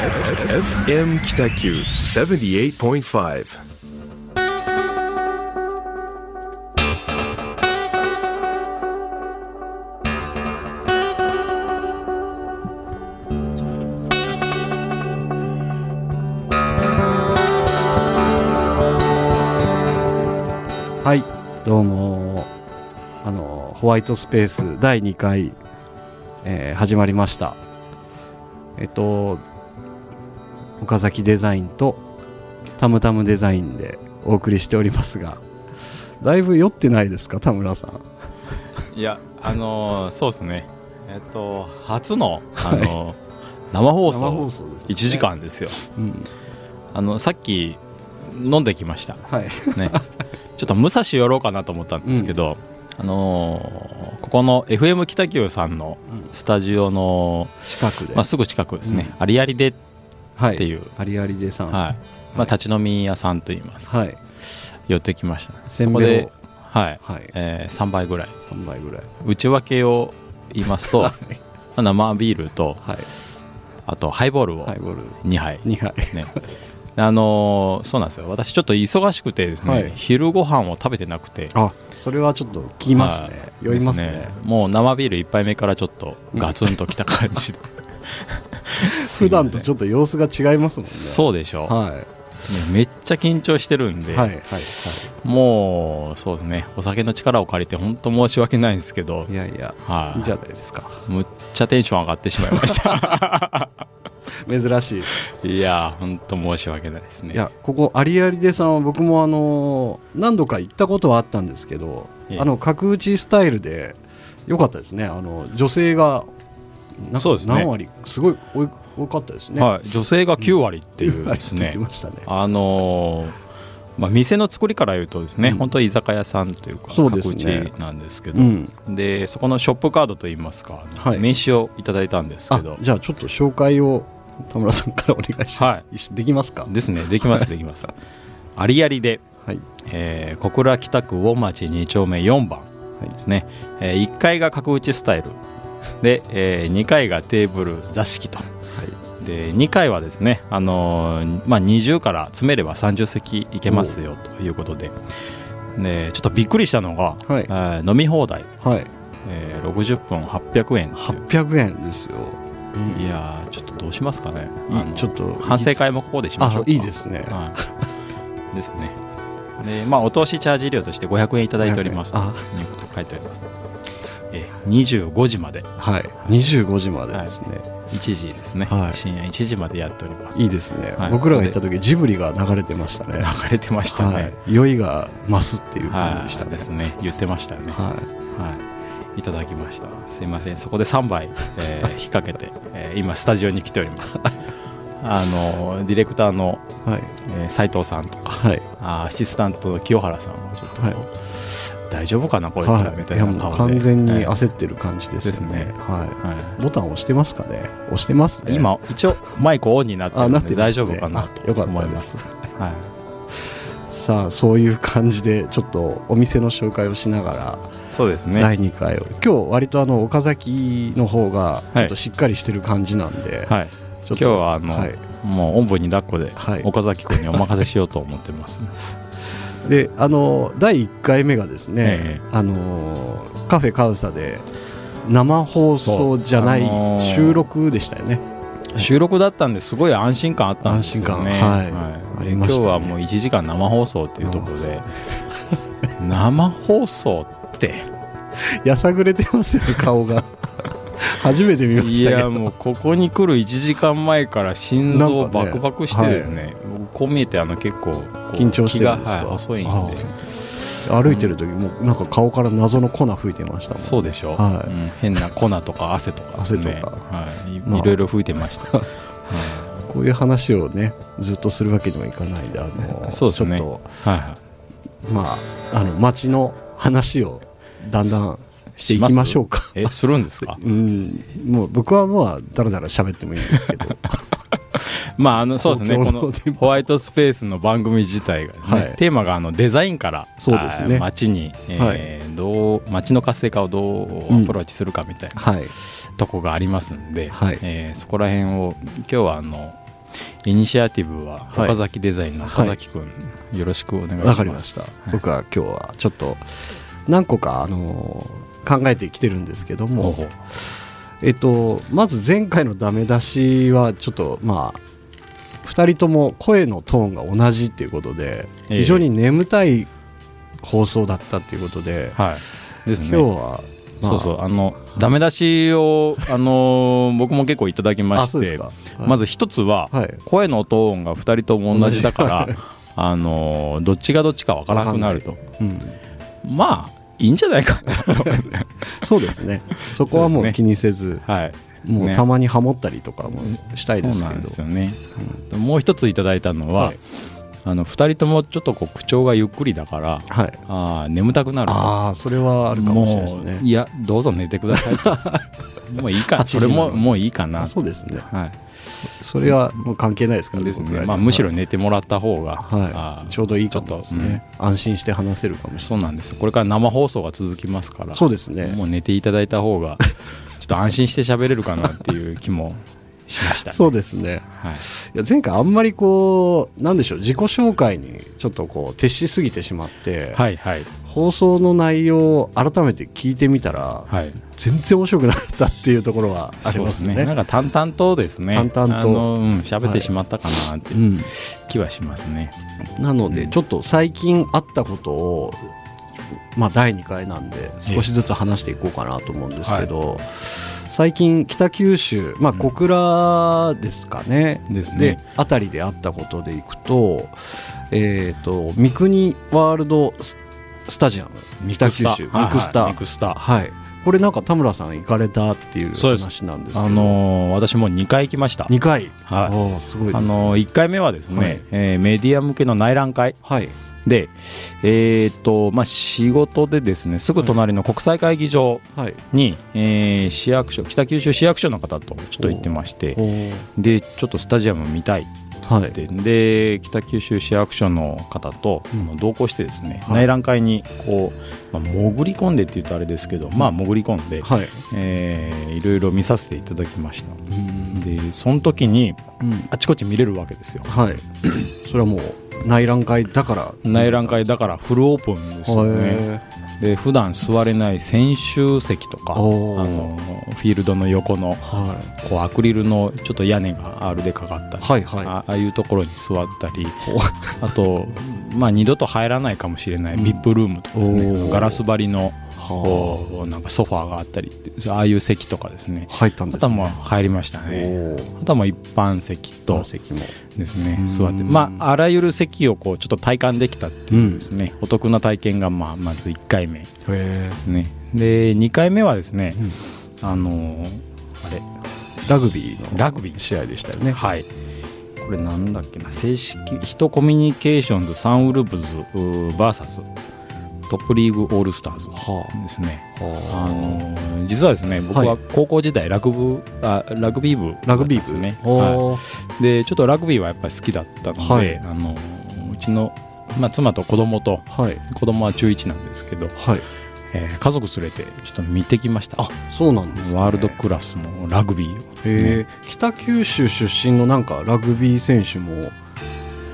FM 北九78.5はいどうも。あのホワイトスペース第2回、えー始まりました。えっと岡崎デザインとタムタムデザインでお送りしておりますがだいぶ酔ってないですか田村さん？いや、あのーそうですね。えっと、初の、あのー生放生送放送です、1時間ですよ。うん。あの、さっき飲んできました。はい。ね。ちょっと武蔵寄ろうかなと思ったんですけど、あのーここの FM 北九さんのスタジオの、近くで、まあ、すぐ近くですね、ありありでっはい。ていう、ありありでさん。はい。まあ、立ち飲み屋さんといいますか、はい。寄ってきました。せんべいを。そこで、はい。はい。えー、3倍ぐらい。3倍ぐらい。内訳を言いますと、まあ生ビールと、はい。あとハイボールをハイボール。2杯2杯。ですね。あのーそうなんですよ。私ちょっと忙しくてですね、はい。昼ご飯を食べてなくて。あそれはちょっと聞きますね、はい。酔いますね。ですもう生ビール1杯目からちょっとガツンときた感じで 普段とちょっと様子が違いますもんね。そうでしょ、はねめっちゃ緊張してるんで、いはいはい。はもうそうですね。お酒の力を借りて本当申し訳ないんですけどいいやいやはい。いいじゃないですか。むっちゃテンション上がってしまいました。珍しい。いや本当申し訳ないですね。いやここありありでさんは僕もあの何度か行ったことはあったんですけどええ。あの角打ちスタイルで良かったですね。あの女性がそうですね。何割すごい多かったですね。はい、女性が9割っていうですね。あのーまあ、店の作りから言うとですね、うん。本当に居酒屋さんというかそうですね。角打ちなんですけど、うん。でそこのショップカードといいますか、はい。名刺をいただいたんですけあどじゃあちょっと紹介を田村さんからお願いします、はできますか？ですねできますできます。ありありで、はい。えー小倉北区魚町2丁目4番ですね、え1階が角打ちスタイルで、え2階がテーブル座敷と。はい。で2階はですね、あのーまあ、20から詰めれば30席いけますよということで。でちょっとびっくりしたのが、はい。えー飲み放題、はい。えー60分800円っていう。800円ですよ、いやーちょっとどうしますかね。いいあのちょっと反省会もここでしましょう。いいです。ね。はい、ですね。でまあお通しチャージ料として500円いただいておりますとあ。いうことが書いてありますえー25時まで。はい。25時までですね、1時ですね、はい。深夜1時までやっております。い、いですね、はい。僕らが行った時ジブリが流れてましたね。流れてましたね、はい、酔いが増すっていう感じはい、でしたね、ですね。言ってましたよね。ははい、いただきました。すいません。そこで3杯、えー 引っ掛けて、えー今スタジオに来ております。あのディレクターのいはい。えー斉藤さんとかはい。あアシスタントの清原さんもちょっと、はい大丈夫かなこいつらみたいいやもうな顔で、完全にはい焦ってる感じですよね,、ですね。は、はい。ボタン押してますかね？押してますね。今一応マイクオンになってるあなってるので大丈夫かなと思います。はい、さあそういう感じでちょっとお店の紹介をしながらそうですね。第2回を、今日割とあの岡崎の方がちょっとしっかりしてる感じなんで、はい。今日はあの、はい。もうおんぶに抱っこではい。岡崎君にお任せしようと思ってます、であの第1回目がですね、えあのカフェカウサで生放送じゃないそうあのー収録でしたよね、収録だったんですごい安心感あったんですよね。安心感はい。あでりましたね。今日はもう1時間生放送っていうところで 生放送って？やさぐれてますよね顔が。初めて見まいしたけど。やもうここに来る1時間前から心臓バクバクしてですねこう見えてあの結構緊張してるんですか？はい、遅いんで。あ歩いてる時もなんか顔から謎の粉吹いてましたもんそうでしょ、はい。うん。変な粉とか汗とかね。汗とか。はい。いまあ。いろいろ吹いてました、はい。こういう話をねずっとするわけにはいかないんであのそうですね。ちょっはいはとまああの街の話をだんだんしていきましょうか。いえするんですか？うん。もう僕はまあだらだら喋ってもいいんですけど まああのそうですね。このホワイトスペースの番組自体がね、はい。テーマがあのデザインからそうですね。街に、えーどう街の活性化をどうアプローチするかみたいなはい。とこがありますんで、はい。えーそこら辺を今日はあのイニシアティブははい。岡崎デザインの岡崎君、よろしくお願いします。わかりました、はい。僕は今日はちょっと何個か、あのー考えてきてるんですけども、ほうほうえっと、まず前回のダメ出しはちょっとまあ2人とも声のトーンが同じっていうことでええ。非常に眠たい放送だったっていうことで、はい。ですね。今日は、まあそうそう。あのダメ出しをあの僕も結構いただきましてあそうですか、ずまず一つは、はい。声のトーンが2人とも同じだからあのどっちがどっちか分からなくなると。うん、まあいいんじゃないか。な とそうですね。そこはもそう気にせず、はい。もうね。たまにハモったりとかもしたいですけど。そうなんですよね、もう一ついただいたのは、はいあの2人ともちょっとこう口調がゆっくりだからはい。あー眠たくなる。とああそれはあるかもしれないですね。いやどうぞ寝てくださいと。もういいか8時それももういいかな。あそうですね。はい。それはもう関係ないですからですね。僕らにまあむしろ寝てもらった方が、はい。ちょうどいいかもですね、安心して話せるかもしれそうなんですよ。これから生放送が続きますからそうですね。もう寝ていただいた方がちょっと安心して喋れるかなっていう気もしましたね、そうですね。はい、いや前回あんまりこうなんでしょう自己紹介にちょっとこう徹しすぎてしまって、はいはい。放送の内容を改めて聞いてみたら、はい。全然面白くなかったっていうところはありますね。ね。なんか淡々とですね。淡々と。あのうん喋ってしまったかなって。うん、気はしますね、なので、うん。ちょっと最近あったことを、まあ、第2回なんで少しずつ話していこうかなと思うんですけど、最近北九州、まあ、うん小倉ですかね、ですね。であたりであったことでいくと,、えー、と三国ワールドススタジアム。北九州ミクスタはいはい。ミクスタ。はい。これなんか田村さん行かれたっていう話なんですけど。あのー私も2回行きました。2回、はい。おーすごいですね。あのー1回目はですね、はい。えーメディア向けの内覧会。はいで、えーっとまあ、仕事でですねすぐ隣の国際会議場はい。に、えー市役所北九州市役所の方とちょっと行ってましてでちょっとスタジアム見たいはい。ってで北九州市役所の方と、うん。同行してですね、はい。内覧会にこう、まあ、潜り込んでっていうとあれですけど、まあ潜り込んで、はい。えーいろいろ見させていただきました。うん。でその時にうん。あちこち見れるわけですよ。はい。それはもう内覧会だから。内覧会だからフルオープンですよね。へで普段座れない選手席とかあのフィールドの横のはこうアクリルのちょっと屋根があるでかかったり、いはいはい。あああいうところに座ったり あと、まあ、二度と入らないかもしれないうん。VIP ルームとかですね、ガラス張りのはこうなんかソファーがあったりああいう席とかですね。あ入ったんですあとはもう入りましたね。あとはもう一般席とと席もですね。うん。座って。まああらゆる席をこうちょっと体感できたっていうですね、お得な体験がまあまず1回目でへすね。で2回目はですね、うん。あのーあれラグビーのラグビー試合でしたよね。はい。これなんだっけな。正式ヒトコミュニケーションズサンウルブズ VS トップリーグオールスターズはですね。あ。あはのー実はですね僕はは高校時代ラグ部あラグビー部あラグビー部。ね、はい。でちょっとラグビーはやっぱり好きだったので、はい。あのうちの、まあ、妻と子供とはい。子供は中1なんですけど、はい。えー家族連れてちょっと見てきました。あそうなんですね。ワールドクラスのラグビーをね。へえ北九州出身のなんかラグビー選手も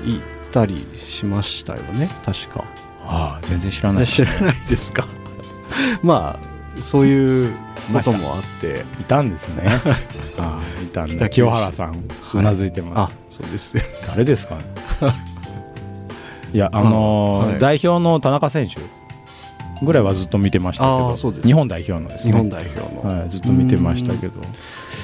いたりしましたよね確かああ全然知らない。知らないですか？まあそういうこともあって。いたんですね。ああいたんだ清原さんうなずいてます、あそうですね。誰ですか？ねいやあのーはい。代表の田中選手ぐらいはずっと見てましたけあどーそうです。日本代表のですね。日本代表の、はい、ずっと見てましたけど。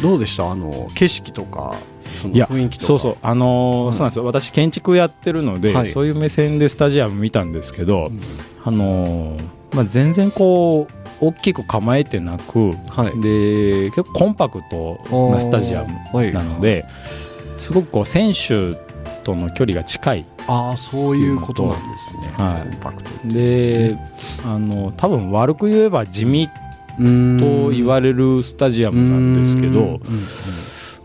どうでした？あの景色とかそのいや雰囲気とか。そうそう。あのーうん。そうなんですよ。私建築やってるので、はい。そういう目線でスタジアム見たんですけど、うん。あのーまあ、全然こう大きく構えてなくはい。で結構コンパクトなスタジアムなのですごくこう選手との距離が近いああそういうことなんですね。はい。コンパクトですであの多分悪く言えば地味と言われるスタジアムなんですけどうん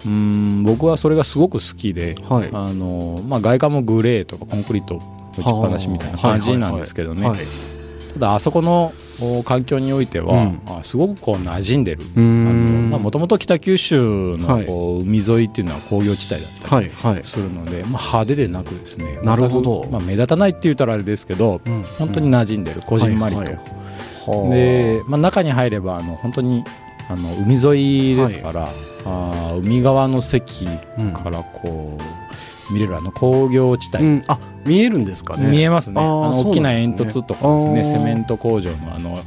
うん僕はそれがすごく好きでうんはい。あの、まあ、外観もグレーとかコンクリート打ちっぱなしみたいな感じなんですけどね、はい。ただあそこのお環境においては、うん。あすごくこう馴染んでる。もともと北九州はい。のこう海沿いっていうのは工業地帯だったりはいはい。するので、まあ、派手でなくですね。なるほど。まあ、目立たないって言ったらあれですけどうん。本当に馴染んでる、こじんまりと、はいはいはあ。で、まあ、中に入ればあの本当にあの海沿いですから、あー海側の席うんからこう見れるあの工業地帯、うん。あ見えるんですかね。見えますね。あの大きな煙突とかですね。あー。セメント工場のあの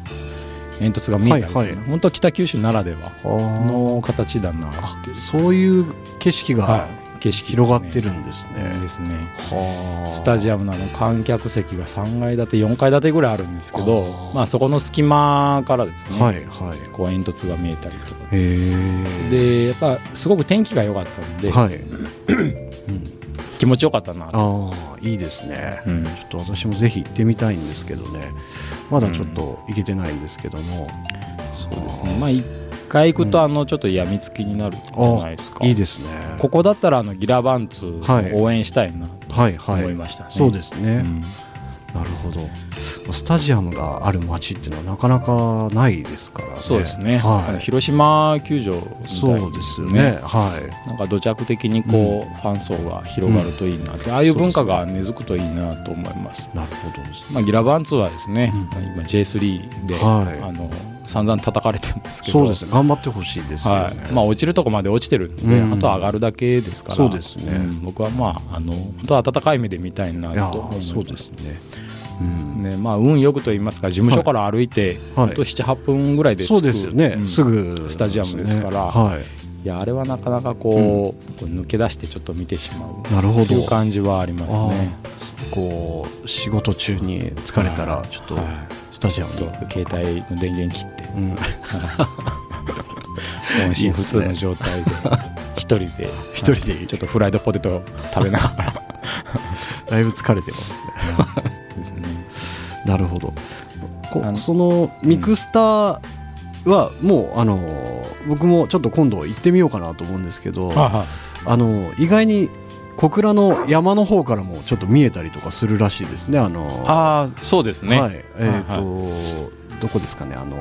煙突が見えたりする、はいはい。本当北九州ならではの形だなそういう景色がはい、景色広がってるるんですね。ですねはあスタジアムのあの観客席が3階建て4階建てぐらいあるんですけどまあそこの隙間からですね、はいはい。こう煙突が見えたりとか。でやっぱすごく天気が良かったんで、はい。うん気持ちよかったなと、ああいいですね。うんちょっと私もぜひ行ってみたいんですけどね。まだちょっと行けてないんですけども。そうですねまあ一回行くとあのちょっとやみつきになるじゃないですか、いいですね。ここだったらあのギラバンツ応援したいなとはいはい。思いましたね、そうですね。うんなるほど。スタジアムがある街っていうのはなかなかないですからね。そうですね、あのはい。広島球場みたいにそうですよね。はなんか土着的にこう、ファン層が広がるといいなって、ああいう文化が根付くといいなと思います。い。なるほどね。まあ、ギラバンツはですね、うん今 J3 で、はいあの散々叩かれてるんですけど。そうですね。頑張ってほしいですよね。はい。まあ、落ちるとこまで落ちてるんで、うん。あとは上がるだけですから。そうですね。ん僕はまああの本当は温かい目で見たいなと思いそうですね。うん。ねまあ、運よくと言いますか事務所から歩いて、はい。本当78分ぐらいで着くそうですよね、うんすぐスタジアムですから。はい。いやあれはなかなかこう,、こう抜け出してちょっと見てしまう。なるほど。という感じはありますね。こう仕事中に疲れたらちょっとはい。スタジアムとに、携帯の電源切って。うん、音信不通の状態で。一人で。一人で。ちょっとフライドポテト食べながら。だいぶ疲れてますね。ですね。なるほど。こそのミクスターはもうあの僕もちょっと今度行ってみようかなと思うんですけど、はあの意外に小倉の山の方からもちょっと見えたりとかするらしいですね。あのああそうですね、はい。えっ、と、どこですかね。あの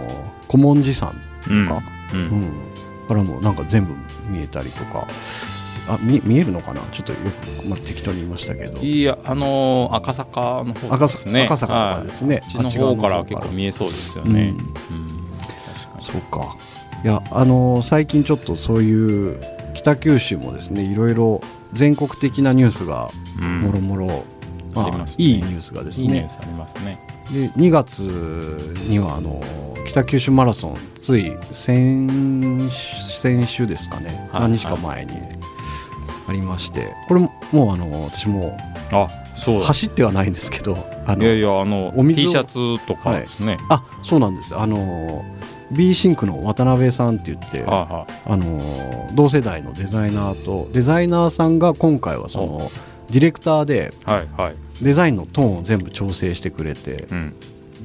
古文寺山うんとか、ううん。ん。からもなんか全部見えたりとか。あ見見えるのかな？ちょっとよく、まあ、適当に言いましたけど。いやあのー赤坂の方赤坂ですね。赤坂とかですね、はい。の方から。結構見えそうですよね、うん。うん。確かに。そうか。いやあの最近ちょっとそういう北九州もですねいろいろ全国的なニュースがうん。もろもろまあありますね。いいニュースがですね。いいニュースありますね。で2月にはあの北九州マラソンつい先先週ですかね、はい。何日か前にありましてこれももうあの私もあそう走ってはないんですけどあのいやいやあのお水を T シャツとかですね、あそうなんです。あの B シンクの渡辺さんって言ってあの同世代のデザイナーとデザイナーさんが今回はそのディレクターでデザインのトーンを全部調整してくれてうん。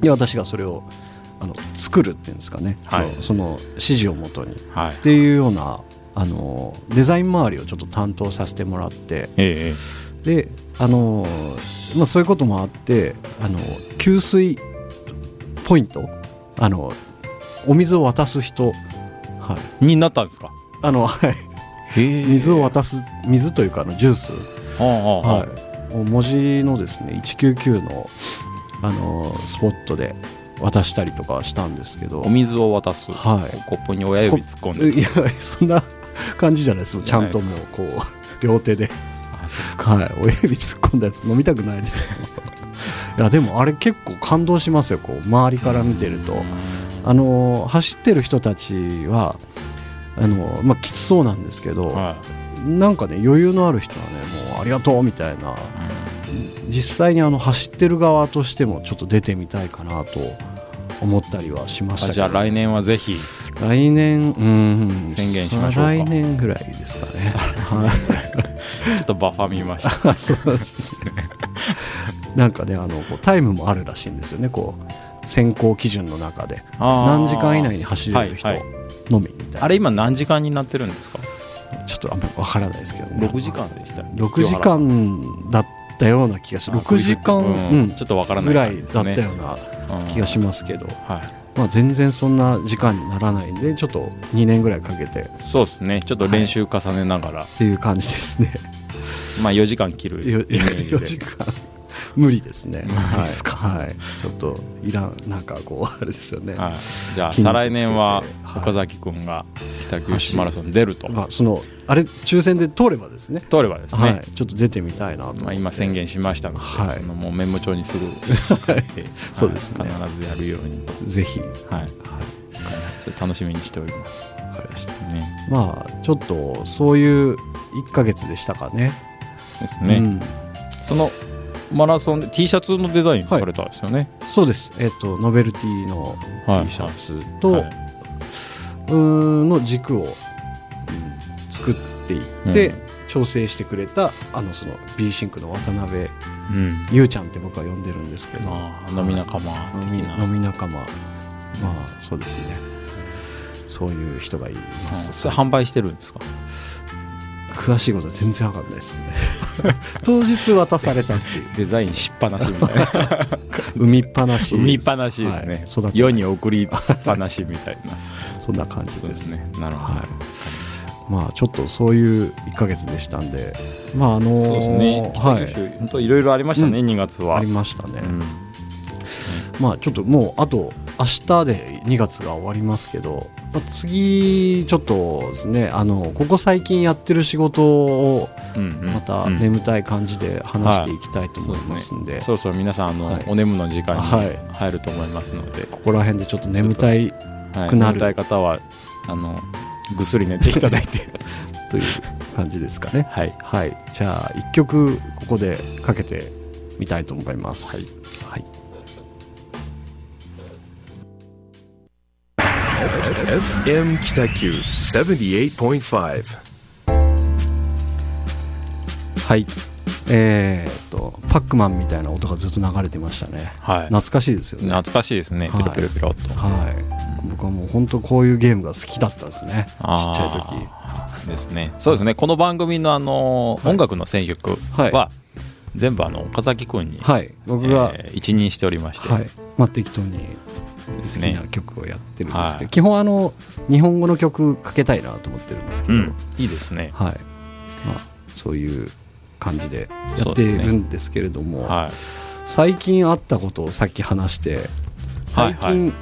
で私がそれをあの作るっていうんですかね、はい。その指示をもとに。っはい。ていうようなあのデザイン周りをちょっと担当させてもらってええであの、まあ、そういうこともあってあの給水ポイントあのお水を渡す人、はい、になったんですか？あの、はい、水水を渡す水というかあのジュース、はい、文字のですね199のあのスポットで渡したりとかしたんですけど。お水を渡す、はい。コップに親指突っ込んで。いやそんな感じじゃないです。ちゃんともうこう両手で、あそうですか。はい、親指突っ込んだやつ飲みたくないですいやでもあれ結構感動しますよこう周りから見てると。あの走ってる人たちはあの、まあ、きつそうなんですけど、はなんかね余裕のある人はねもうありがとうみたいな。実際にあの走ってる側としてもちょっと出てみたいかなと思ったりはしましたじゃあ来年はぜひ。来年うん。宣言しましょう来年ぐらいですかね。はい ちょっとバッファ見ました。そうですねなんかねあのこうタイムもあるらしいんですよね。こう選考基準の中で。何何時間以内に走れる人はいはい。のみみたいな、あれ今何時間になってるんですか？ちょっとあんまりわからないですけどね。6時間でした6時間だったような気がします。6時間、ううん。ん。ちょっとわからないぐらいだったような気がしますけど、はい。まあ、全然そんな時間にならないんでちょっと2年ぐらいかけて。っそうですね。ちょっと練習重ねながら、ていう感じですね。まあ4時間切るイメよージ4時で間無理ですね。無理ですか？はい、はい、ちょっといらんなんかこうあれですよね。はい、じゃあ再来年は岡崎君が北九州マラソン出ると、まあそのあれ抽選で通ればですね。通ればですね、はい、ちょっと出てみたいなとまあ、今宣言しましたので、はい。あのもうメモ帳にすぐ書い。て、そうですね。はい必ずやるように。と、ぜひ、はい、はい、ちょっと楽しみにしております。わかりました。ね、まあちょっとそういう1ヶ月でしたかね。ですね、うん。そのマラソンで T シャツのデザインはい。されたんですよね。そうです。えっ、とノベルティのはい。T シャツと、はい。うーんの軸を、うん作っていって、うん。調整してくれたあのその B シンクの渡辺うん、ちゃんって僕は呼んでるんですけどあー飲み仲間的飲みな。飲み仲間。まあそうですね。そういう人がいます、はいそれ販売してるんですか？詳しいことは全然わかんないです。ね 当日渡されたっていう。デザインしっぱなしみたいな。海っぱなし。海っぱなしですね、はい。世に送りっぱなしみたいな。そんな感じです。すね。なるほど、はい。まあちょっとそういう1ヶ月でしたんで。まああのーそうですね。北はい。本当いろいろありましたね、う2月は。ありましたね、うん。まあちょっともうあと明日で2月が終わりますけど、まあ、次ちょっとですねあのここ最近やってる仕事をまたうん。眠たい感じで話していきたいと思いますんで,、そろそろ皆さんあの、はい。お眠の時間にはい。入ると思いますので、ここら辺でちょっと眠たいはい、くなる。眠たい方はあのぐっすり寝ていただいて。という感じですかね。はい。はい。じゃあ1曲ここでかけてみたいと思います。はい、はい FM Kitaku 78.5. はい。えーっとパックマンみたいな音がずっと流れてましたね。はい、懐かしいですよね。懐かしいですね、はい。ピロピロピロっと。はい。僕はもう本当こういうゲームが好きだったんですね。ちっちゃい時。ですね。そうですね。この番組のあの、はい。音楽の選曲は、は全部あの岡崎君に、はい。僕が、えー一任しておりまして、はい。まあ、適当に好きな曲をやってるんですけど、はい。基本あの日本語の曲かけたいなと思ってるんですけど、うん。いいですね。はい。まあ、そういう感じでやってるんですけれども、はい。最近あったことをさっき話して最近、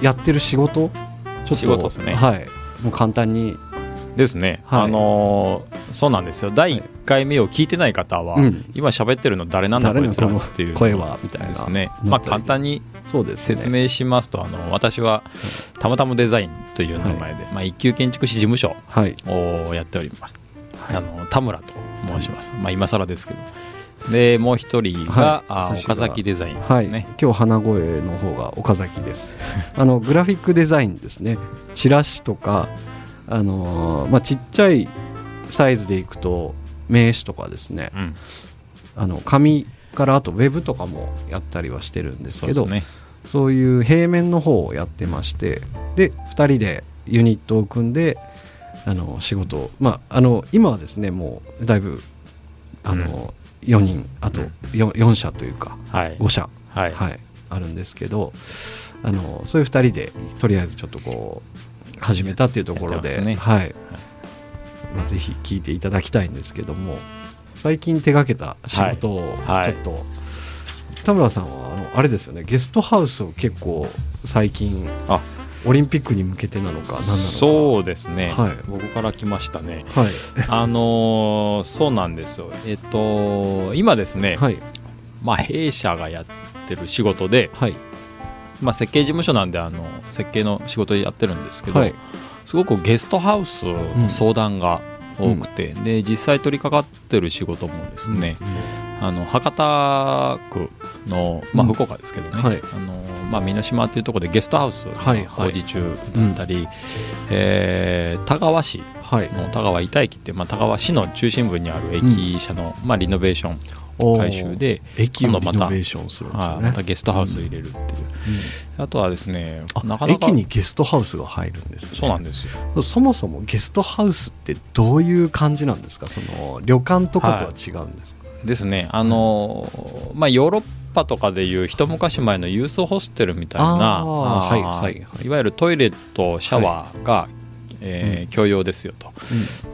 やってる仕事？ちょっと仕事ですね。はい、もう簡単に、ですね、はい。あのーそうなんですよ。第1回目を聞いてない方は、うん。今喋ってるの誰なんだこいつらっていう声はみたいな。ですね。まあ簡単に説明しますとあの私はたまたまデザインという名前で、まあ、一級建築士事務所はい。をやっております、あの田村と申します、まあ今更ですけど。でもう一人が、あはい岡崎デザイン、はい、ね今日花声の方が岡崎です。あのグラフィックデザインですね。チラシとかあのーまあちっちゃいサイズでいくと名刺とかですね。うん、あの紙からあとウェブとかもやったりはしてるんですけどそうね。そういう平面の方をやってましてで2人でユニットを組んであの仕事をまああの今はですねもうだいぶあの、4人あと 4, 4社というかはい。5社はい、はい、あるんですけどあのそういう2人でとりあえずちょっとこう始めたっていうところで、やってますはいまあ、ぜひ聞いていただきたいんですけども最近手がけた仕事をちょはい。っと、田村さんはあのあれですよねゲストハウスを結構最近あ。オリンピックに向けてなのか何なのか。そうですね、はい。僕から来ましたね。はい。あのーそうなんですよ。えっと今ですね、はい。まあ弊社がやってる仕事で、はい。まあ、設計事務所なんであの設計の仕事やってるんですけど、はいすごくゲストハウスの相談が多くて、で実際取り掛かってる仕事もですね、あの博多区の、まあ、うん。福岡ですけどね、はい。あのまあ、美濃島っていうところでゲストハウス工事中だったり、えー田川市はい。の田川板駅っていう、まあ、田川市の中心部にある駅舎の、まあ、リノベーション改修で、駅をまたリノベーションするんですよね。はいまたゲストハウスを入れるっていう、あとはですねあなかなか駅にゲストハウスが入るんですね。そうなんですよ。そもそもゲストハウスってどういう感じなんですか？その旅館とかとは違うんですか、ですねあのまあヨーロッパとかでいう一昔前のユースホステルみたいなはいはいはい。いわゆるトイレとシャワーが、えー共用ですよと、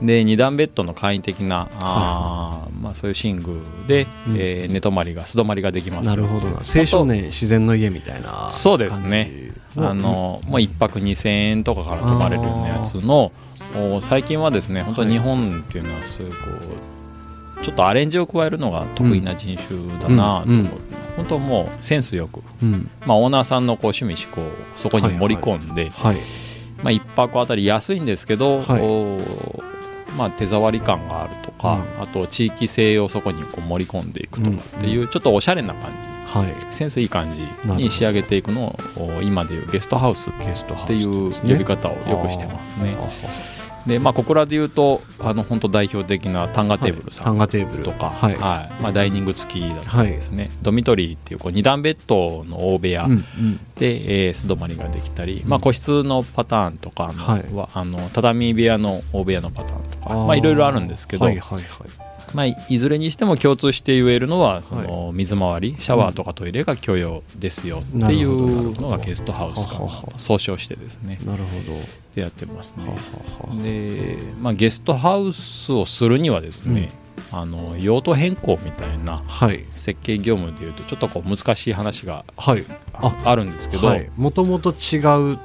で二段ベッドの簡易的なあー、まあ、そういう寝具で、うん。えー寝泊まりが素泊まりができます。よなるほどな。青少年自然の家みたいなそうですね。あのもう1泊2000円とかから泊まれるようなやつのお最近はですね本当に日本っていうのはそういうこうちょっとアレンジを加えるのが得意な人種だなとうん。本当もうセンスよく、うん。まあ、オーナーさんのこう趣味思考をそこに盛り込んで、はいまあ、1泊あたり安いんですけど、はい。おまあ、手触り感があるとか、あと地域性をそこにこう盛り込んでいくとかっていうちょっとおしゃれな感じ。はい。センスいい感じに仕上げていくのをお今でいうゲストハウスっていう呼び方をよくしてますねでまあここらで言うとあの本当代表的なタンガテーブルさんタンガテーブル。とか、はい。はい。まあ、ダイニング付きだったりですね、ドミトリーっていうこう2段ベッドの大部屋。うんうん。で、えー素泊まりができたり、まあ、個室のパターンとかのはい。はあの畳部屋の大部屋のパターンとかいろいろあるんですけど、はいはいはいまあ、いずれにしても共通して言えるのはその水回りシャワーとかトイレが許容ですよっていうのがゲストハウスか総称してですね。なるほど。でやってますね。で、まあ、ゲストハウスをするにはですね、あの用途変更みたいなはい。設計業務でいうとちょっとこう難しい話がはい。ああるんですけど、はい。もともと違う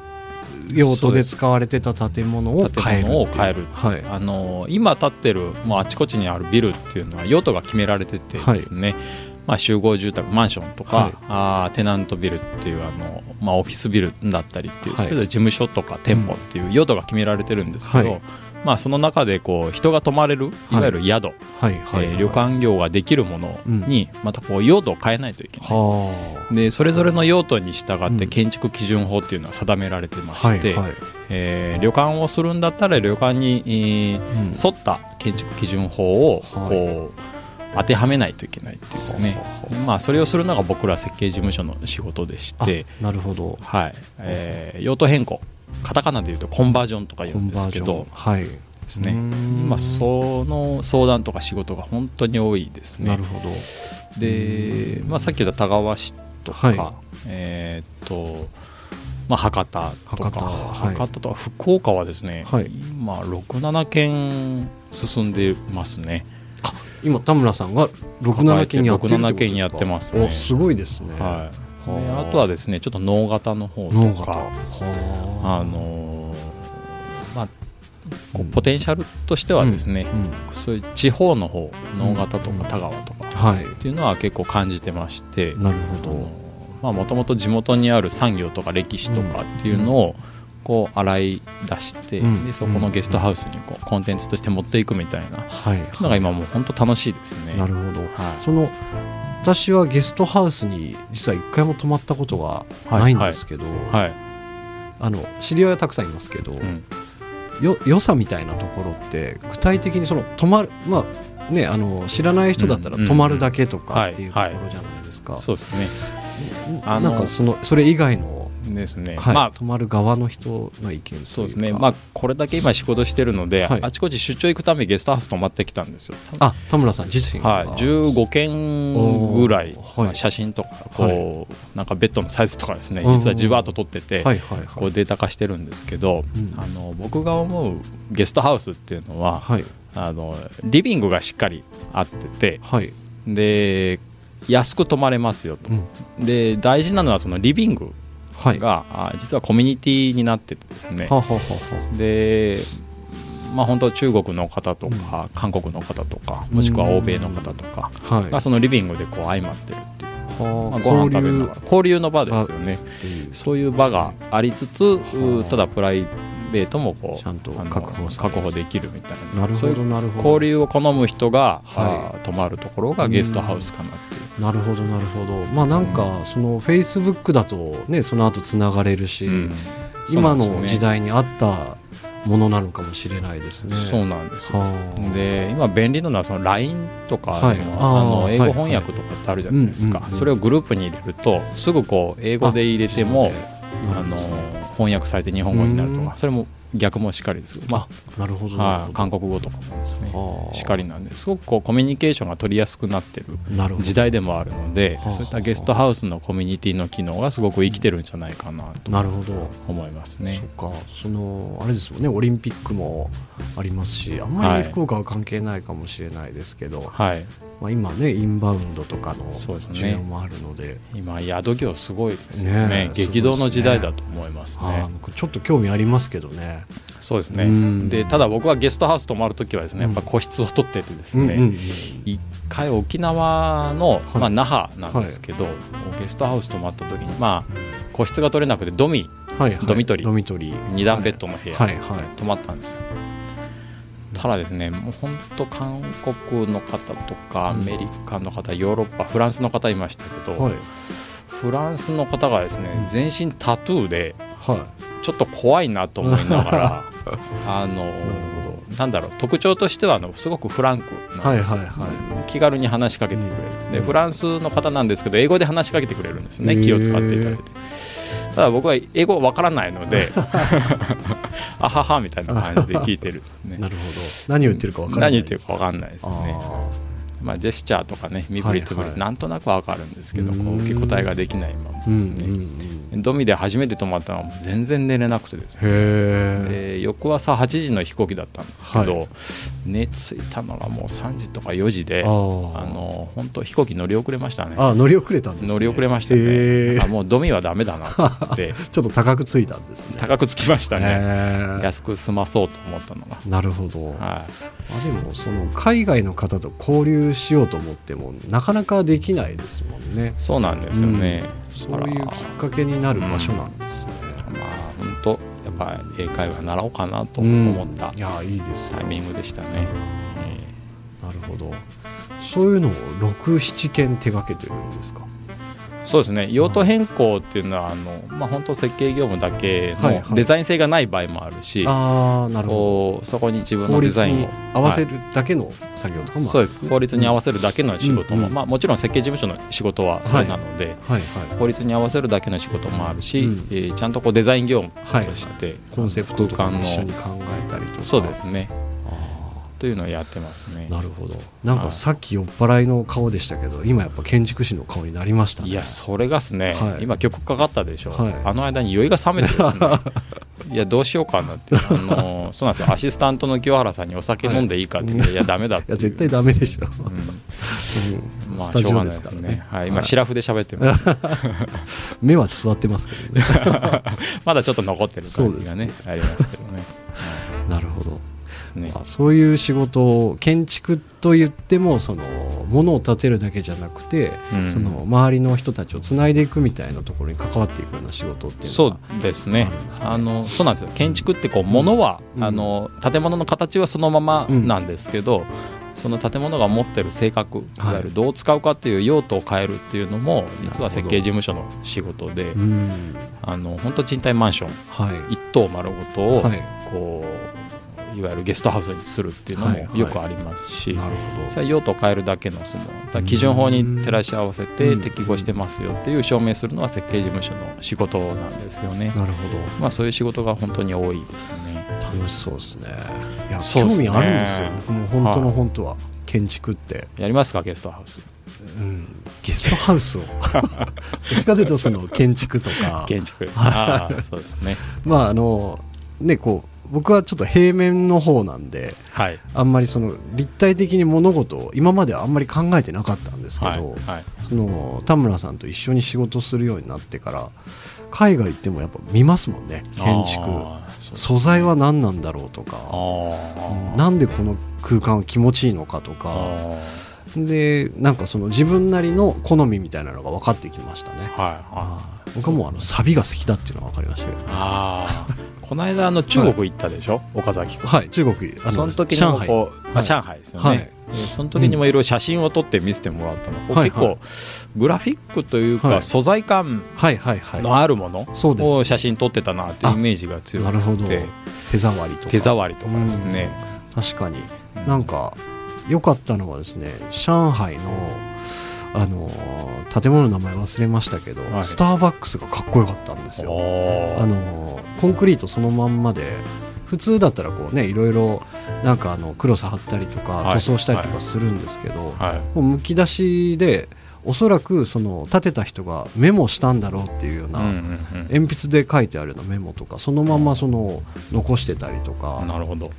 用途で使われてた建物を変える建物を変える。はい。あの今建ってるもうあちこちにあるビルっていうのは用途が決められててですね、まあ、集合住宅マンションとか、はい。あーテナントビルっていうあの、まあ、オフィスビルだったりっていう、はい。それぞれ事務所とか店舗っていう用途が決められてるんですけど、はいまあ、その中でこう人が泊まれるい。わゆる宿、はいはいえー旅館業ができるものにまたこう用途を変えないといけない。はでそれぞれの用途に従ってうん建築基準法っていうのは定められてまして、はいはい。えー旅館をするんだったら旅館に、えーうん。沿った建築基準法をはい。こう、当てはめないといけないっていうですね、まあ、それをするのが僕ら設計事務所の仕事でしあて、なるほど。はい。えー用途変更カタカナでいうとコンバージョンとか言うんですけど。はい。ですね。うーん。まあ、その相談とか仕事が本当に多いですね。なるほど。で、まあ、さっき言った田川市とか、はい。えーっと、まあ、博多とか。博多とか福岡はですね、はい。今67件進んでますね。今田村さんが67件やってるってことですか？67件やってますね。おすごいですね。はい、ではああとはですねちょっと能型の方とか。はあのーまあこううん。ポテンシャルとしてはですね、うん。そういう地方の方能型とうん。か田川とかはい。っていうのは結構感じてまして、なるほど。まあもともと地元にある産業とか歴史とかっていうのをこう洗い出して、うん。でそこのゲストハウスにこうコンテンツとして持っていくみたいな、はい。っていうのが今もう本当楽しいですね。なるほど。はい。その私はゲストハウスに実は一回も泊まったことがないんですけど、はい。あの知り合いはたくさんいますけど、うん。よ良さみたいなところって具体的にその泊まるまあねあの知らない人だったらうん。泊まるだけとかはい。っていうところじゃないですか、そうですね。あのなんかそのそれ以外の、ですね、はい。まあ泊まる側の人の意見そうですね、まあ、これだけ今仕事してるので、はい。あちこち出張行くためにゲストハウス泊まってきたんですよ。あ田村さん自身が。はい、15件ぐらい、写真とかこう、なんかベッドのサイズとかですねうん。実はじわっと撮ってて、こうデータ化してるんですけど、うん。あの僕が思うゲストハウスっていうのははい。あのリビングがしっかりあっててはい、で安く泊まれますよと。うん。で大事なのはそのリビングはい。実はコミュニティになっててですね。ははははでまあ本当中国の方とか、韓国の方とかもしくは欧米の方とかはい。がそのリビングでこう相まってるっていう、はまあ、ご飯食べるのが交流。の場ですよね。そういう場がありつつうただプライベートもこうちゃんと確保確保できるみたいな。なるほどなるほど。交流を好む人が、はあー泊まるところがゲストハウスかなっていう、なるほどなるほど。まあなんかそのフェイスブックだとねその後つながれるし、うん。今の時代に合ったものなのかもしれないですね。そうなんですよ。はあ。で今便利なのはその LINE とかの,、はい。あの英語翻訳とかってあるじゃないですか、それをグループに入れるとすぐこう英語で入れてもなあの翻訳されて日本語になるとうん。かそれも逆もしっかりですけど、まなるほどあなるほど。はい韓国語とかもですね。はあ。しっかりなんですごくこうコミュニケーションが取りやすくなってる時代でもあるのではあ。そういったゲストハウスのコミュニティの機能がすごく生きてるんじゃないかなとなるほど。思いますね。そっか。そのあれですもんねオリンピックもありますしあんまはい。り福岡は関係ないかもしれないですけど、はい、まあ、今ねインバウンドとかのそうですね。需要もあるので。今宿業すごいですよね。ねえ激動の時代だと思いますね。はあ僕ちょっと興味ありますけどねそうですね。うん。でただ僕はゲストハウス泊まるときはですねやっぱ個室を取っててですね、うんうんうん。一回沖縄の、い。まあ、那覇なんですけど、ゲストハウス泊まった時にまあ個室が取れなくてドミはいはい。ドミトリー。ドミトリー。2段ベッドの部屋、はい。はい。泊まったんですよ。ただですねもう本当韓国の方とかアメリカの方ヨーロッパフランスの方いましたけど、はい。フランスの方がですね全身タトゥーではちょっと怖いなと思いながら あのなんだろう特徴としてはあのすごくフランクいはいなんですよ、はいは気軽に話しかけてくれる。でフランスの方なんですけど英語で話しかけてくれるんですよね気を使っていただいて。ただ僕は英語わからないので あははみたいな感じで聞いてる。ね。い なるほど。何を言ってるか分からない何言ってるかわかんないですよね。あまあ、ジェスチャーとかね身振り手振り、なんとなくわかるんですけどこう受け答えができないままですね、ドミで初めて泊まったのは全然寝れなくてですね。で翌朝8時の飛行機だったんですけど、は寝ついたのがもう3時とか4時であの本当飛行機乗り遅れましたね。あ乗り遅れたんですね。乗り遅れましたね。あもうドミはダメだなって。ちょっと高くついたんですね。高くつきましたね。安く済まそうと思ったのが。なるほど、はあでもその海外の方と交流しようと思ってもなかなかできないですもんね。いそうなんですよね、そういうきっかけになる場所なんですね、まあ本当やっぱ英会話習おうかなと思ったいやいいですよ。タイミングでしたね、えなるほど。そういうのを67件手掛けてるんですか？ーそうですね。用途変更っていうのはあの、まあ、本当設計業務だけはいはい。のデザイン性がない場合もあるし、ああなるほこうそこに自分のデザインにを合わせはいるだけの作業とかもあるそうです。法律に合わせるだけの仕事も、うんうん。まあ、もちろん設計事務所の仕事はそれなので、はいはい法律に合わせるだけの仕事もあるし、うん。えーちゃんとこうデザイン業務はいとして、コンセプト空間の一緒に考えたりとか。そうですね。あというのをやってますね。ーなるほど。なんかさっき酔っ払いの顔でしたけど今やっぱ建築士の顔になりましたね。いやそれがですね、はい。今曲かかったでしょ、はい。あの間に酔いが冷めてですね。いやどうしようかなって。あのそうなんですよ。アシスタントの清原さんにお酒飲んでいいかって言って、い、やダメだっていや絶対ダメでしょ、うん。うん。まあしょうがないですすからねねはい、今シラフで喋ってます。目は座ってますけどね。まだちょっっと残ってる感じがねありますけどね。なるほどですね。まあそういう仕事を建築と言ってもその物を建てるだけじゃなくて、うん。その周りの人たちをつないでいくみたいなところに関わっていくような仕事っていうのそがうですね。あるんですねあのそうなんですよ。建築ってこう物は、うん。あの建物の形はそのままなんですけど、その建物が持ってる性格いはいわゆるどう使うかっていう用途を変えるっていうのも実は設計事務所の仕事でうん。あの本当賃貸マンションはい。一棟丸ごとを、はい。こういわゆるゲストハウスにするっていうのはいはい。もよくありますし、なるほそれは用途を変えるだけのその基準法に照らし合わせて適合してますよっていう証明するのは設計事務所の仕事なんですよね。どなるほまあそういう仕事が本当に多いですね。ど楽しそうですね。いや興味あるんですよ。僕も本当のはい。本当は建築って、やりますかゲストハウス。うん、ゲストハウスを？どっちかというとその建築とか。建築。そうですね。まああのねこう僕はちょっと平面の方なんではい。あんまりその立体的に物事を今まではあんまり考えてなかったんですけど、はい。はい。その田村さんと一緒に仕事するようになってから海外行ってもやっぱ見ますもんね建築あーそう素材は何なんだろうとかなんでこの空間は気持ちいいのかとかあでなんかその自分なりの好みみたいなのが分かってきましたねーはい。あ僕はもうあのサビが好きだっていうのが分かりましたけどあー。この間あの中国行ったでしょ、岡崎君。はい中国あその時に上海。もこう、はい。あ上海ですよね、はい。でその時にもいろいろ写真を撮って見せてもらったの、こうはい。結構グラフィックというはい。か素材感はいはいはい。のあるものを写真撮ってたなというイメージが強くなるほど。て手触りとか。手触りとかですね、確かに。うんなんか良かったのはですね上海のあのー建物の名前忘れましたけど、はい。スターバックスがかっこよかったんですよ。あのーコンクリートそのまんまで普通だったらこうねいろいろなんかあのクロス貼ったりとかはい。塗装したりとかするんですけど、はい。もうむき出しでおそらくその立てた人がメモしたんだろうっていうような、鉛筆で書いてあるようなメモとかそのままその残してたりとか。なるほど。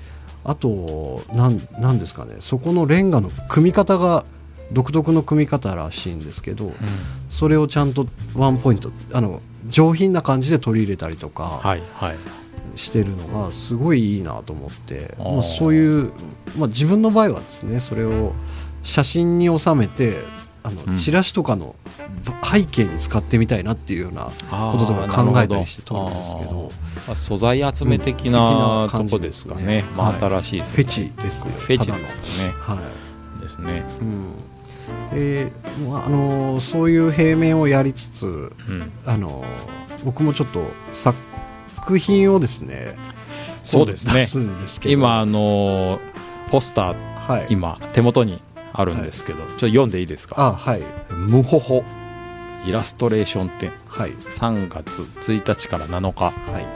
あとなんなんですかねそこのレンガの組み方が独特の組み方らしいんですけどそれをちゃんとワンポイントあの上品な感じで取り入れたりとかはいはい。してるのがすごいいいなと思って、まあ、そういう、まあ、自分の場合はですねそれを写真に収めてあの、うん。チラシとかの背景に使ってみたいなっていうようなこととか考えたりして撮るんですけど素材集め的うんなとこですかね。まあはい。新しいフェチですよ。フェチですかね。はい。ですね。うんえーまああのそういう平面をやりつつうん。あの僕もちょっと作品をですねそうですね。今あのポスターはい。今手元にあるんですけど、ちょっと読んでいいですか？あはい。無ほほイラストレーション展。はい。3月1日から7日はい。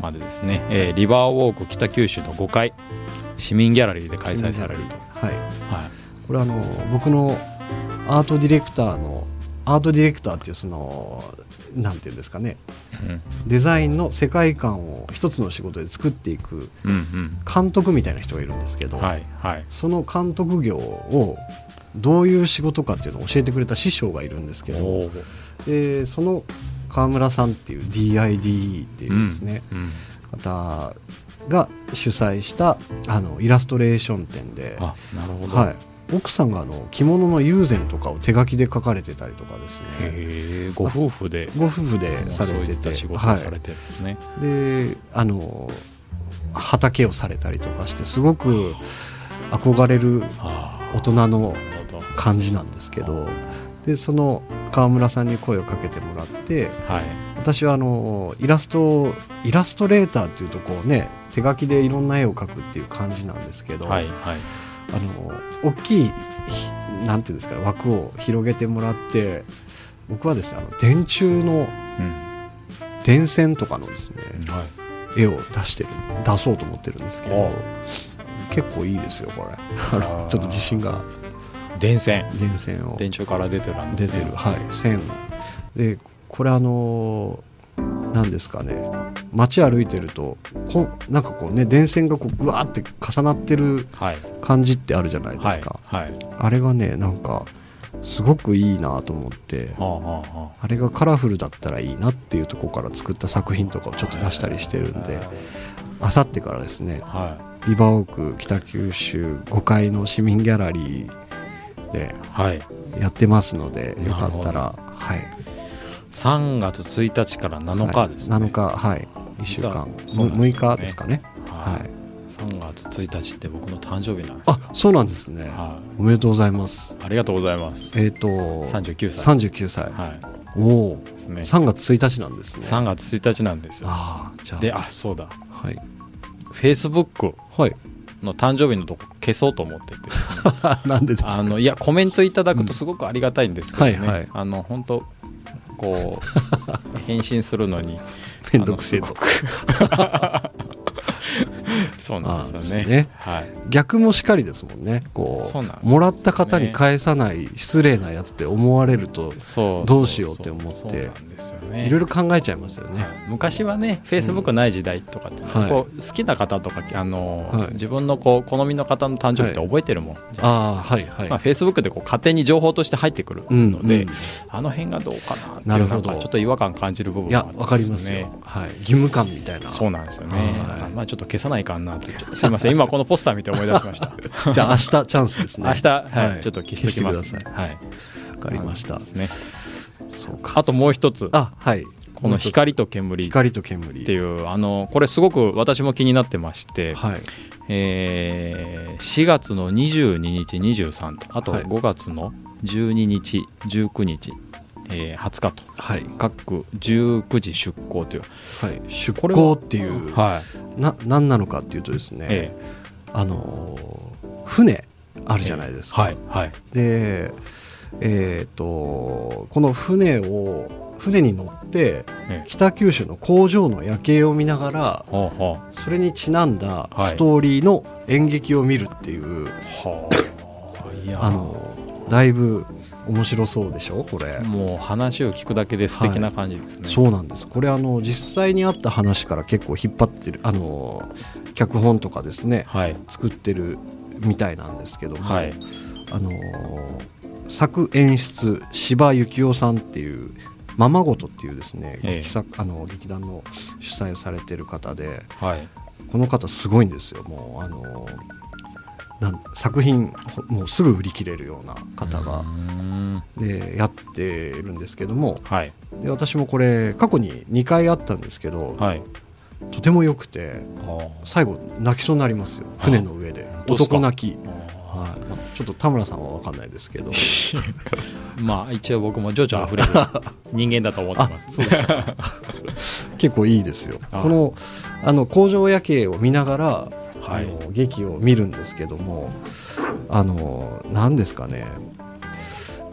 までですね、えーリバーウォーク北九州の5階。市民ギャラリーで開催されると、はい。はい、これあの僕のアートディレクターのアートディレクターっていうそのなんていうんですかね。うん。デザインの世界観を一つの仕事で作っていくうん監督みたいな人がいるんですけど、その監督業をどういう仕事かっていうのを教えてくれた師匠がいるんですけどでその川村さんっていう DID っていうですね、うん方が主催したあのイラストレーション展で、はい、奥さんがあの着物の友禅とかを手書きで描かれてたりとかですね。ご夫婦でご夫婦でされててた仕事をされてるんですね、はい、であの畑をされたりとかしてすごく憧れるあ大人の感じなんですけどでその川村さんに声をかけてもらってはい。私はあのイラストイラストレーターっていうとこうね手書きでいろんな絵を描くっていう感じなんですけど、はいはいあの大きいひなんていうんですか枠を広げてもらって僕はですねあの電柱のうん。電線とかのですねはい。絵を出してる出そうと思ってるんですけどお結構いいですよこれ。ちょっと自信が。電線。電線を。電柱から出てるね出てる、はい、線でこれあの何ですかね。街歩いてるとこなんかこうね電線がこうぐわーって重なってるはい。感じってあるじゃないではいすか、はい。あれがねなんかすごくいいなと思ってはあはあはあ。れがカラフルだったらいいなっていうところから作った作品とかをちょっと出したりしてるんであさってからですねあはリバーオーク北九州5階の市民ギャラリーでいはい。やってますのでよかったらはい3月1日から7日ですね、はい、7日はい1週間、ね。6日ですかね。ははい。い、3月1日って僕の誕生日なんですよ。あそうなんですね。はおめでとうございます。い、ありがとうございます。えっ、と39歳。39歳。はい。おおね。3月1日なんですね。3月1日なんですよ。ああじゃあ。であそうだ。はい。フェイスブックはい。の誕生日のとこ消そうと思っててね。なんでですか？あのいやコメントいただくとすごくありがたいんですけどね、うんはいはい。あの本当こう 返信するのにめんどくせえとそうなんですよね。ね。はい。逆もしかりですもんね。こうね。もらった方に返さない失礼なやつって思われるとそうどうしようって思っていろいろ考えちゃいますよね、はい。昔はねフェイスブックない時代とかっていうのは、はい。こう好きな方とかあの、はい。自分のこう好みの方の誕生日って覚えてるもんじゃないですか、はいはい、まあ、フェイスブックでこう勝手に情報として入ってくるので、うんあの辺がどうかなっていうなるほど。んかちょっと違和感感じる部分いやがあってわかりますよ、はい、義務感みたいな。そうなんですよね、はい。まあちょっと消さないかなってすいません。今このポスター見て思い出しました。じゃあ明日チャンスですね。明日、はい。はい。ちょっと消しときます消してくだはい。わかりました。ですね。そうか。あともう一つ。あはい。この光と煙。っ光と煙。ていうあのこれすごく私も気になってまして、はい。えー4月の22日23とあとはい。5月の12日19日、えー20日と。はい。各19時出港という、はい。出港っていうはい。な何なのかっていうとですね、えあのー船あるじゃないですか、はい。はい。でえっ、とこの船を船に乗ってええ。北九州の工場の夜景を見ながらそれにちなんだはい。ストーリーの演劇を見るっていう、うはあ。いやあのだいぶ面白そうでしょこれ、もう話を聞くだけで素敵な感じですね、そうなんです。これあの実際にあった話から結構引っ張ってるあの脚本とかですねはい。作ってるみたいなんですけども、はい。あの作演出柴幸男さんっていうままごとっていうですね、ええ。劇作あの劇団の主催をされてる方ではい。この方すごいんですよ。もうあのなん作品ほもうすぐ売り切れるような方うがでやってるんですけども。はい。で私もこれ過去に2回あったんですけど、はい。とても良くてあ最後泣きそうになりますよ。船の上で。男泣き、あはい。まあちょっと田村さんは分かんないですけど。まあ一応僕も情緒あふれる 人間だと思ってます。結構いいですよ。あこのあの工場夜景を見ながら、はいあの劇を見るんですけどもあの何ですかね。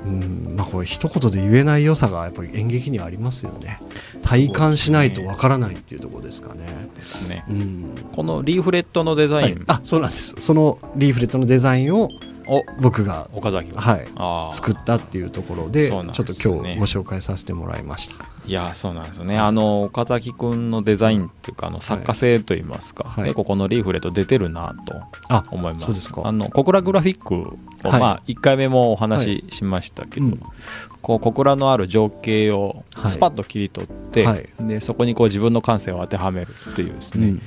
うんまあこれ一言で言えない良さがやっぱり演劇にはありますよね。体感しないとわからないっていうところですかね。ですね。うん。このリーフレットのデザイン、あそうなんです。そのリーフレットのデザインをを僕が、岡崎が。はい、作ったっていうところでそうなんちょっと今日ご紹介させてもらいましたいやそうなんですよね。あの岡崎君のデザインっていうかあの作家性といいますか、はい。結構このリーフレット出てるなとあ思います。あの小倉グラフィックを、はい。まあ1回目もお話ししましたけど、うんこう小倉のある情景をはい。スパッと切り取って、はい。でそこにこう自分の感性を当てはめるっていうですね、うん。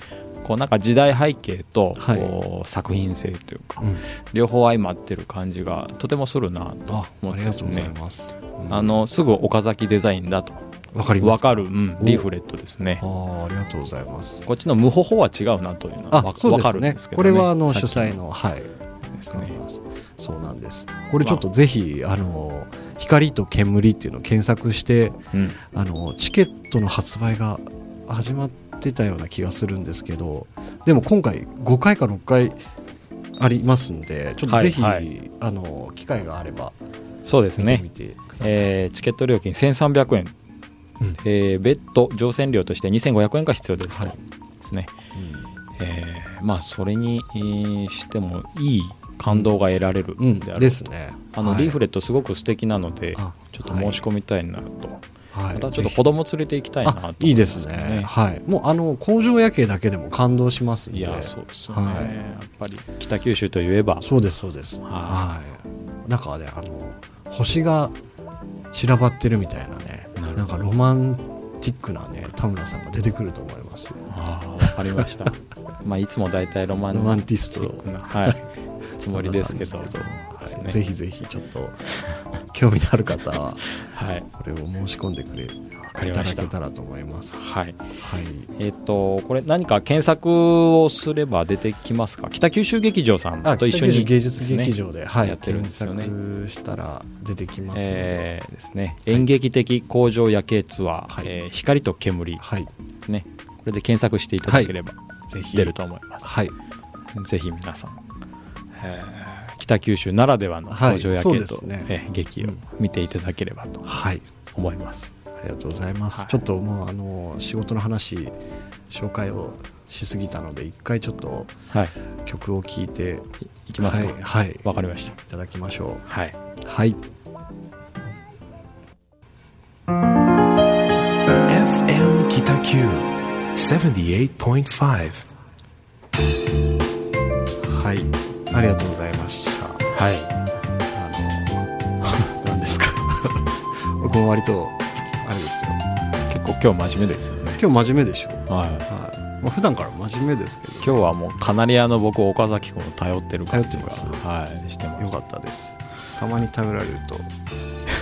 こうなんか時代背景とはい。こう作品性というか、うん。両方相まってる感じがとてもするなとあ思ってます、うん。あのすぐ岡崎デザインだとわかります分かる、うん、お。リーフレットですね。あーありがとうございます。こっちの無保は違うなというのはあわ分かそうですね。るんですけど、ね、これはあの主催の。はい。ですね。そうなんです。これちょっとぜひあ。の光と煙っていうのを検索してうん。あのチケットの発売が始まってたような気がするんですけどでも今回5回か6回ありますんでちょっとぜひ、はいはい。あの機会があればそうですね。見てみてください、えーチケット料金1300円、うん。えー別途乗船料として2500円が必要ですと、はい。ですね、うん。えーまあそれにえーしてもいい感動が得られるうん。である、ですね。あの、はい。リーフレットすごく素敵なのであちょっと申し込みたいなと、はい。またちょっとぜ子供連れて行きたいなと。思あいいいですね。はい。もうあの工場夜景だけでも感動しますいやそうですよね、はい。やっぱり北九州といえば。そうですそうです。ははい。なんかねあの星が散らばってるみたいなねなんかロマンティックなね田村さんが出てくると思いますああ分かりました。まあいつも大体ロマンロマンティスト。な、はい、つもりですけどですけどねぜひぜひちょっと 興味のある方ははい。これを申し込んでくれいかりました。ただけたらと思います。はい。はい。えっ、とこれ何か検索をすれば出てきますか？北九州劇場さんあと一緒に北九州芸術劇場で、はい、やってるんですよね。検索したら出てきますので、えーですね。演劇的工場夜景ツアー、はい。えー光と煙はい。ですね。これで検索していただければぜひ。出ると思います、はい。ぜひ皆さん、えー北九州ならではのはい。工場夜景と、そうですね。えー劇を見ていただければとはい。思います、ありがとうございます、はい。ちょっともうあの仕事の話紹介をしすぎたので一回ちょっとはい。曲を聴いていきますか。はい、はい、わかりました。いただきましょはい、うはい。FM Kitaku 78.5はい。ありがとうございましたはい、あの 何ですか。僕も割とあれですよ。結構今日真面目ですよね、今日真面目でしょ。はい、はい、まあ、普段から真面目ですけど。今日はもうカナリアの僕岡崎君を頼ってる感じがはい、してます。よかったです。たまに頼られると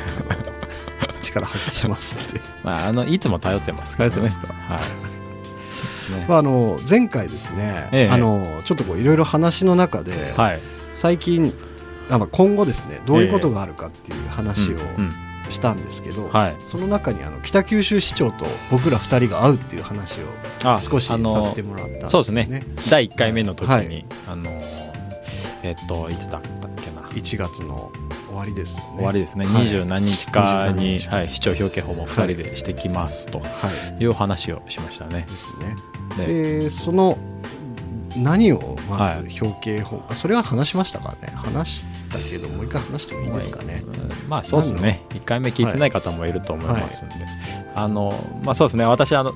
力発揮しますんで、まあ、あのいつも頼ってますね。頼ってはい。ねまあ、あの前回ですね、ええ。あのちょっとこういろいろ話の中で、はい。最近あまあ今後ですねどういうことがあるかっていう話をしたんですけど、はい。その中にあの北九州市長と僕ら2人が会うっていう話をあ少しさせてもらったんですよそうですね。第1回目の時に、はい。あのーえっといつだったっけな。1月の終終わりですよね。終わりですね、はい。二十何日かに、27日はい、市長表敬訪問2人でしてきますとはい。いう話をしましたね。ですね。ででその何をまはず表敬法、あそれは話しましたかね。話したけどもう一回話してもいいですかね、うんまあそうですね。1回目聞いてない方もいると思いますんで、あのまあそうですね。私あの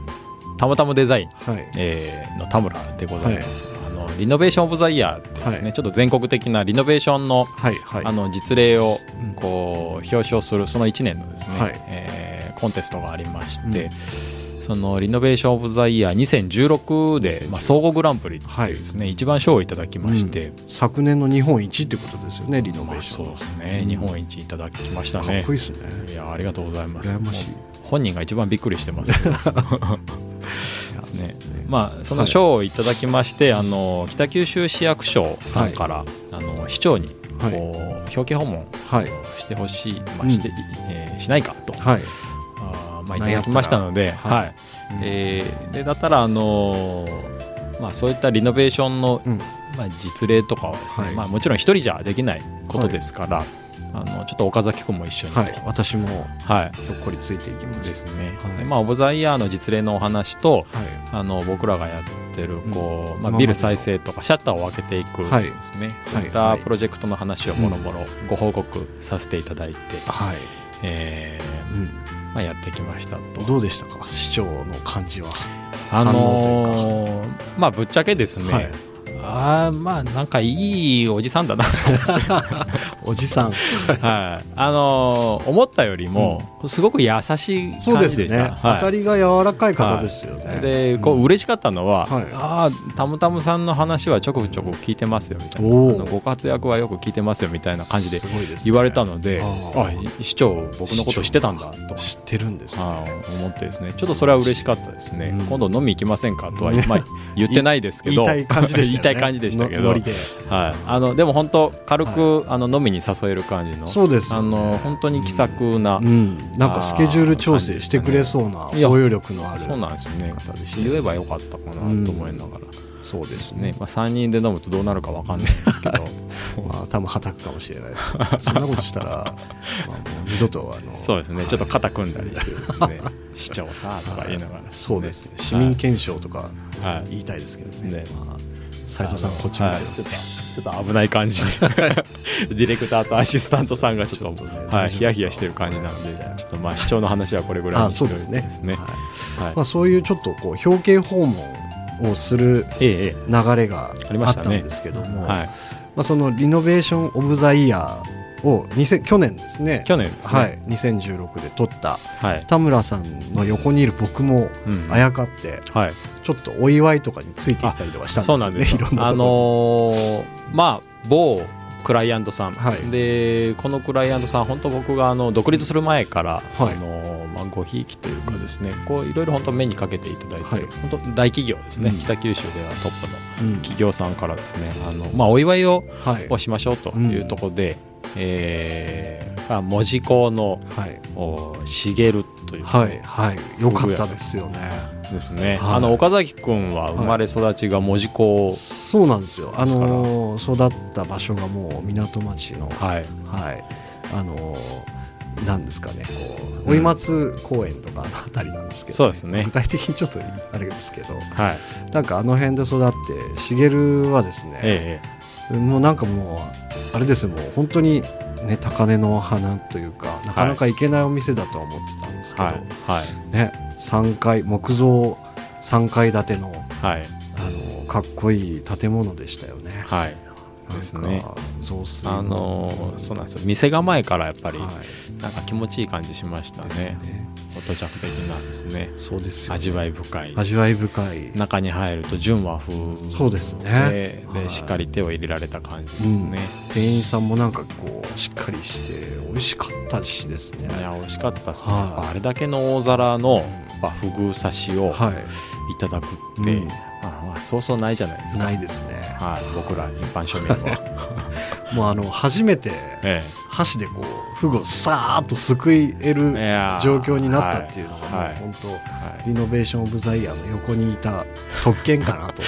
たまたまデザイン、はい。えーの田村でございます、あのリノベーション・オブ・ザ・イヤーってですね、はい。ちょっと全国的なリノベーションのはいはい。あの実例をうん。こう表彰するその1年のですね、はい。えーコンテストがありまして、そのリノベーション・オブ・ザ・イヤー2016で、まあ、総合グランプリっていうですね、一番賞をいただきまして、昨年の日本一ってことですよねリノベまあ、ーション。の、そうですね、うん。日本一いただきましたかっこいいですね。いやありがとうございます。本人が一番びっくりしてます。ね。まあそのはい賞をいただきまして、あの北九州市役所さんから、あの市長にはい。こう、表敬訪問はい。してほしい、まあうん。してえーしないかと、はい、まあ、いただきましたので、はい。はい。えーでだったら、あのーまあ、そういったリノベーションの、うん。まあ、実例とかはですね、はい。まあ、もちろん一人じゃできないことですから、あのちょっと岡崎君も一緒に。と、はい、私もはい。ひょっこりついていきましたですね、はい。でまあ、オブ・ザ・イヤーの実例のお話とはい。あの僕らがやってるこう、まあ、うん今までの。ビル再生とかシャッターを開けていくはいですね、そういっはい。たプロジェクトの話をもろもろご報告させていただいて、はい、えーうん、まあ、やってきましたと。どうでしたか？市長の感じは。あ反のーまあぶっちゃけですね、はいあーまあなんかいいおじさんだな。おじさん。はい。あのー思ったよりもすごく優しいそう感じでした、ね、はい。当たりが柔らかい方ですよね、でこう嬉しかったのは、はい。ああたむたむさんの話はちょこちょこ聞いてますよみたいな。ご活躍はよく聞いてますよみたいな感じで言われたので、ああー市長僕のこと知ってたんだと。知ってるんですね。思ってですね。ちょっとそれは嬉しかったですね、うん。今度飲み行きませんかとは、まあ、言ってないですけど。言いたい感じでした たい感じでしたけど。はい、あのでも本当軽く、あの飲みに誘える感じの。そうですあの本当に気さくな、うん、なんかスケジュール調整してくれそうな包容力のあるそうなんですよね。方でした言えばよかったかなと思いながら、そうですね。まあ、3人で飲むとどうなるかわかんないですけど。まあ多分はたくかもしれないです。そんなことしたら、まあ、二度とあのそうですね。ちょっと肩組んだりしてですね。市長さとか言いながら、そうですね。市民憲章とかはい。言いたいですけどね,、ね。まあ、斉藤さんこっち向いてはい。ちょっとちょっと危ない感じで。ディレクターとアシスタントさんがちょっとねはい、ヒヤヒヤしてる感じなんでちょっとまあ市長の話はこれぐらいあにしておいてそうですね。はい。はい。まあ、そういうちょっとこう表敬訪問をするえええ流れがありまあっしたんですけども、えはい、まあ、そのリノベーション・オブ・ザ・イヤーを2000去年ですね。去年ですね。はい、2016で撮った。はい、田村さんの横にいる僕もうんあやかってはい、ちょっとお祝いとかについていったりとかしたんですよね。そうなんですいろんあのーまあ某クライアントさん、はい。でこのクライアントさん本当僕があの独立する前から、はい。あのーまあ、ごひいきというかですねこういろいろ本当目にかけていただいてる、はい。本当大企業ですね、うん。北九州ではトップのうん。企業さんからですね。あの、まあ、お祝いをはい。をしましょうというところで、えーまあ門司港のはい。おしげるという人。はいはい。よかったですよね。ですね、はい。あの岡崎君は生まれ育ちが門司港、そうなんですよ。あの育った場所がもう港町のはい。はい。あのなんですかねこう追松公園とかのあたりなんですけど、そうですね。具体的にちょっとあれですけど。はい。なんかあの辺で育って茂はですね、ええもうなんかもうあれですよもう本当にね高嶺の花というかなかなか行けないお店だとは思ってたんですけど、はいはい。ね3階木造3階建てのはい。あのかっこいい建物でしたよね。はい。ですね。あのーそうなんですよ。店構えからやっぱりはい。なんか気持ちいい感じしましたね。ね土着的なですねそうですよ、味わい深い。味わい深い。中に入ると純和風。そうですね。でしっかり手を入れられた感じですね、店員さんもなんかこうしっかりして美味しかったしですね。いや美味しかったですね、あれだけの大皿のやっぱフグ刺しをはい。ただくって、うん。まあまあそうそうないじゃないですか。ないですね。はい、僕ら一般庶民は。もうあの初めてえ箸でこうフグをさーっとすくええるいやー状況になったっていうのがもうはい。本当はい。リノベーション・オブ・ザ・イヤーの横にいた特権かなと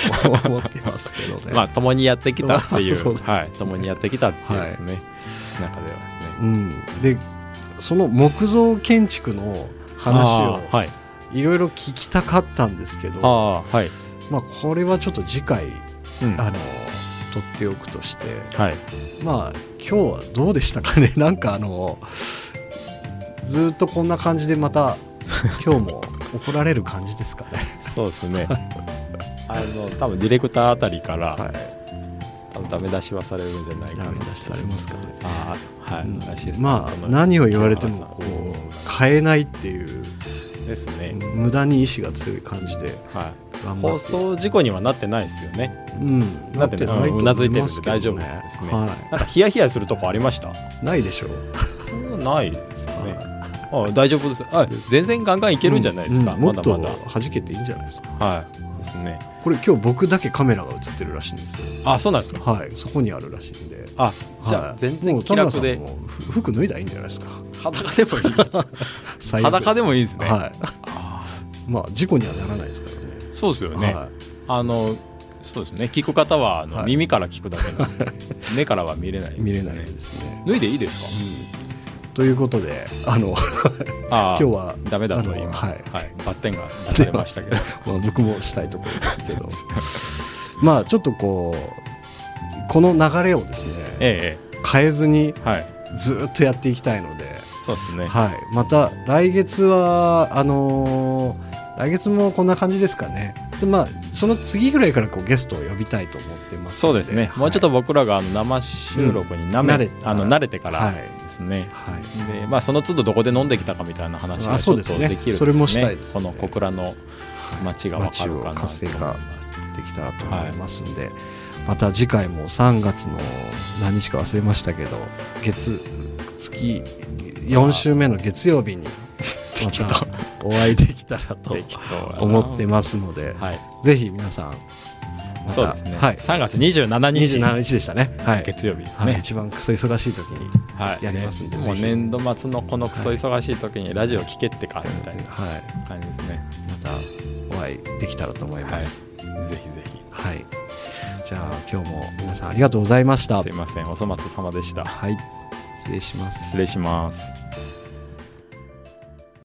思ってますけどね。まあ共にやってきたってい そうですうはい。共にやってきたっていうですね、中ではですね。うん、でその木造建築の話をい。いろいろ聞きたかったんですけど、はい。まあ、これはちょっと次回うん。あの取っておくとしてはい。まあ今日はどうでしたかね？なんかあのずっとこんな感じでまた今日も怒られる感じですかね？そうですね。あの多分ディレクターあたりから、はい、多分ダメ出しはされるんじゃないかな。ダメ出しされますかね。ああはい、うん。まあ何を言われてもこう変えないっていうですね、無駄に意志が強い感じではい、放送事故にはなってないですよね。うん、だってねなと思うんうなずいてるんで大丈夫。ですねはなんかヒヤヒヤするとこありました？い、ないでしょう。ないですよね。あ大丈夫です。あ全然ガンガンいけるんじゃないですか、うん。もっとまだまだ。弾けていいんじゃないですか。はい。ですね。これ今日僕だけカメラが映ってるらしいんですよ。あそうなんですか？はい、そこにあるらしいんで。あじゃあはい。全然気楽で。田村さんもふ服脱いだらいいんじゃないですか。裸でもいい。裸でもいい。です。ね、はい。あまあ事故にはならないですからね。そうですよね、はい。あのそうですね。聞く方はあの、はい。耳から聞くだけなんで目からは見れないですよね。見れないですね。脱いでいいですか？うん。ということで、あのあ 今日はダメだと今あのはい。バッテンが出ましたけど。まあ僕もしたいところですけど、まあちょっとこうこの流れをですねえ変えずにえはい。ずっとやっていきたいので、そうですね。はい、また来月はあのー来月もこんな感じですかね。つまあその次ぐらいからこうゲストを呼びたいと思ってますのそうですね、もうちょっと僕らがあの生収録になめ、うん慣れあの慣れてからはい。ですね、はい。でまあ、そその都度どこで飲んできたかみたいな話がちょっあそうですね。とできるそれもしたいですね。この小倉の街がわかるかなと思います。できたらと思いますんで、また次回も3月の何日か忘れましたけど月月4週目の月曜日に またお会いできたらと思ってますので、はい、ぜひ皆さんそうですね、はい、3月27日。27日でしたね、はい。月曜日ですはい、ね、一番クソ忙しい時にはい。やりますんでもう年度末のこのクソ忙しい時にラジオ聞けってかみたいな。はい、感じですね。またお会いできたらと思います。ぜひぜはい、じゃあ今日も皆さんありがとうございましたひすい。ませんお粗末様でしたはい、失礼します。失礼します